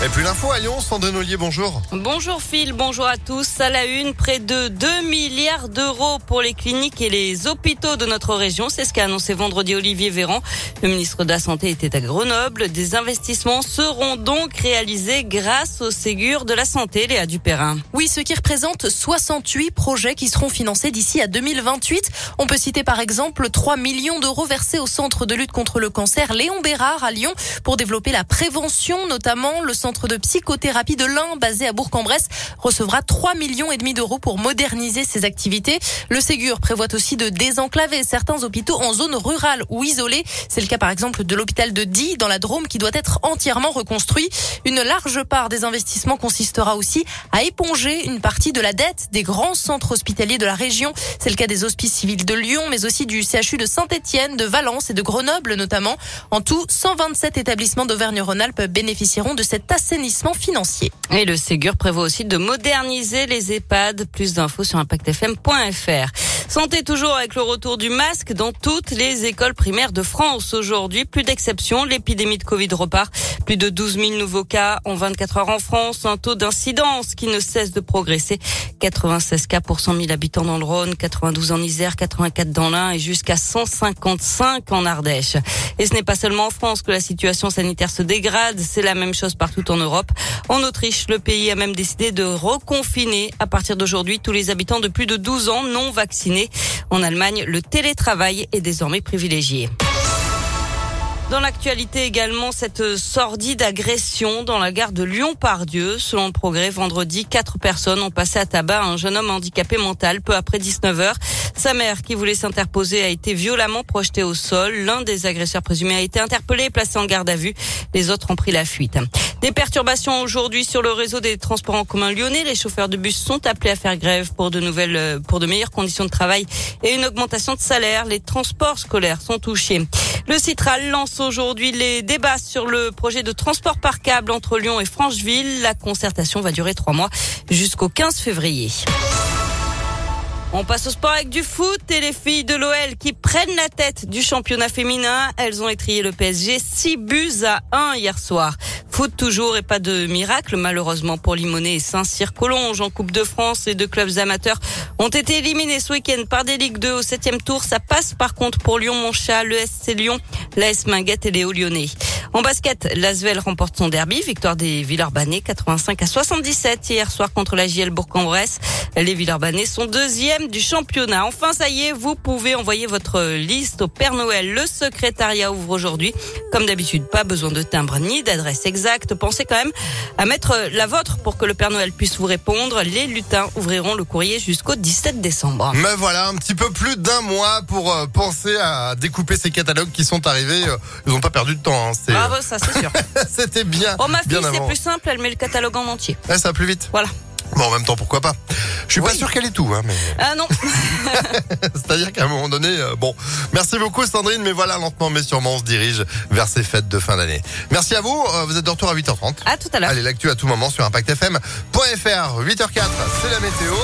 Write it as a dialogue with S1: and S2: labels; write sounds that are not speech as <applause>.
S1: Et puis l'info à Lyon, Sandrine Ollier, bonjour.
S2: Bonjour Phil, bonjour à tous. À la une, près de 2 milliards d'euros pour les cliniques et les hôpitaux de notre région. C'est ce qu'a annoncé vendredi Olivier Véran. Le ministre de la Santé était à Grenoble. Des investissements seront donc réalisés grâce au Ségur de la Santé, Léa Dupérin.
S3: Oui, ce qui représente 68 projets qui seront financés d'ici à 2028. On peut citer par exemple 3 millions d'euros versés au centre de lutte contre le cancer Léon Bérard à Lyon pour développer la prévention, notamment le centre centre de psychothérapie de l'Ain, basé à Bourg-en-Bresse, recevra 3 millions et demi d'euros pour moderniser ses activités. Le Ségur prévoit aussi de désenclaver certains hôpitaux en zone rurale ou isolée. C'est le cas par exemple de l'hôpital de Die dans la Drôme qui doit être entièrement reconstruit. Une large part des investissements consistera aussi à éponger une partie de la dette des grands centres hospitaliers de la région. C'est le cas des hospices civils de Lyon, mais aussi du CHU de Saint-Etienne, de Valence et de Grenoble notamment. En tout, 127 établissements d'Auvergne-Rhône-Alpes bénéficieront de cette assainissement financier.
S2: Et le Ségur prévoit aussi de moderniser les EHPAD. Plus d'infos sur impactfm.fr. Santé toujours avec le retour du masque dans toutes les écoles primaires de France. Aujourd'hui, plus d'exception, l'épidémie de Covid repart. Plus de 12 000 nouveaux cas en 24 heures en France. Un taux d'incidence qui ne cesse de progresser. 96 cas pour 100 000 habitants dans le Rhône, 92 en Isère, 84 dans l'Ain et jusqu'à 155 en Ardèche. Et ce n'est pas seulement en France que la situation sanitaire se dégrade. C'est la même chose partout en Europe. En Autriche, le pays a même décidé de reconfiner à partir d'aujourd'hui tous les habitants de plus de 12 ans non vaccinés. En Allemagne, le télétravail est désormais privilégié. Dans l'actualité également, cette sordide agression dans la gare de Lyon-Pardieu. Selon le progrès, vendredi, quatre personnes ont passé à tabac un jeune homme handicapé mental peu après 19 heures. Sa mère, qui voulait s'interposer, a été violemment projetée au sol. L'un des agresseurs présumés a été interpellé et placé en garde à vue. Les autres ont pris la fuite. Des perturbations aujourd'hui sur le réseau des transports en commun lyonnais. Les chauffeurs de bus sont appelés à faire grève pour de nouvelles, pour de meilleures conditions de travail et une augmentation de salaire. Les transports scolaires sont touchés. Le Citral lance aujourd'hui les débats sur le projet de transport par câble entre Lyon et Francheville. La concertation va durer trois mois jusqu'au 15 février. On passe au sport avec du foot et les filles de l'OL qui prennent la tête du championnat féminin. Elles ont étrié le PSG 6 buts à 1 hier soir. Foot toujours et pas de miracle malheureusement pour Limonet et Saint-Cyr-Collonges en Coupe de France. Les deux clubs amateurs ont été éliminés ce week-end par des Ligues 2 au septième tour. Ça passe par contre pour Lyon-Montchat, le SC Lyon, l'AS Minguette et les Hauts-Lyonnais. En basket, l'Asvel remporte son derby, victoire des Villeurbanais 85 à 77 hier soir contre la JL Bourg-en-Bresse. Les Villeurbanais sont deuxièmes du championnat. Enfin, ça y est, vous pouvez envoyer votre liste au Père Noël. Le secrétariat ouvre aujourd'hui. Comme d'habitude, pas besoin de timbre ni d'adresse exacte. Pensez quand même à mettre la vôtre pour que le Père Noël puisse vous répondre. Les lutins ouvriront le courrier jusqu'au 17 décembre.
S1: Mais voilà, un petit peu plus d'un mois pour euh, penser à découper ces catalogues qui sont arrivés. Euh, ils n'ont pas perdu de temps. Hein.
S2: Bravo, ça c'est sûr. <laughs>
S1: C'était bien.
S2: Oh, ma fille,
S1: bien
S2: c'est
S1: avant.
S2: plus simple. Elle met le catalogue en entier.
S1: Ouais, ça va plus vite.
S2: Voilà.
S1: Bon, en même temps, pourquoi pas Je suis pas
S2: Oui.
S1: sûr qu'elle ait tout, hein, mais
S2: Ah non. <laughs>
S1: c'est-à-dire qu'à un moment donné, euh, bon, merci beaucoup Sandrine, mais voilà, lentement mais sûrement, on se dirige vers ces fêtes de fin d'année. Merci à vous. euh, Vous êtes de retour à 8h30.
S2: à tout à l'heure.
S1: Allez, l'actu à tout moment sur ImpactFM.fr. 8h04, c'est la météo.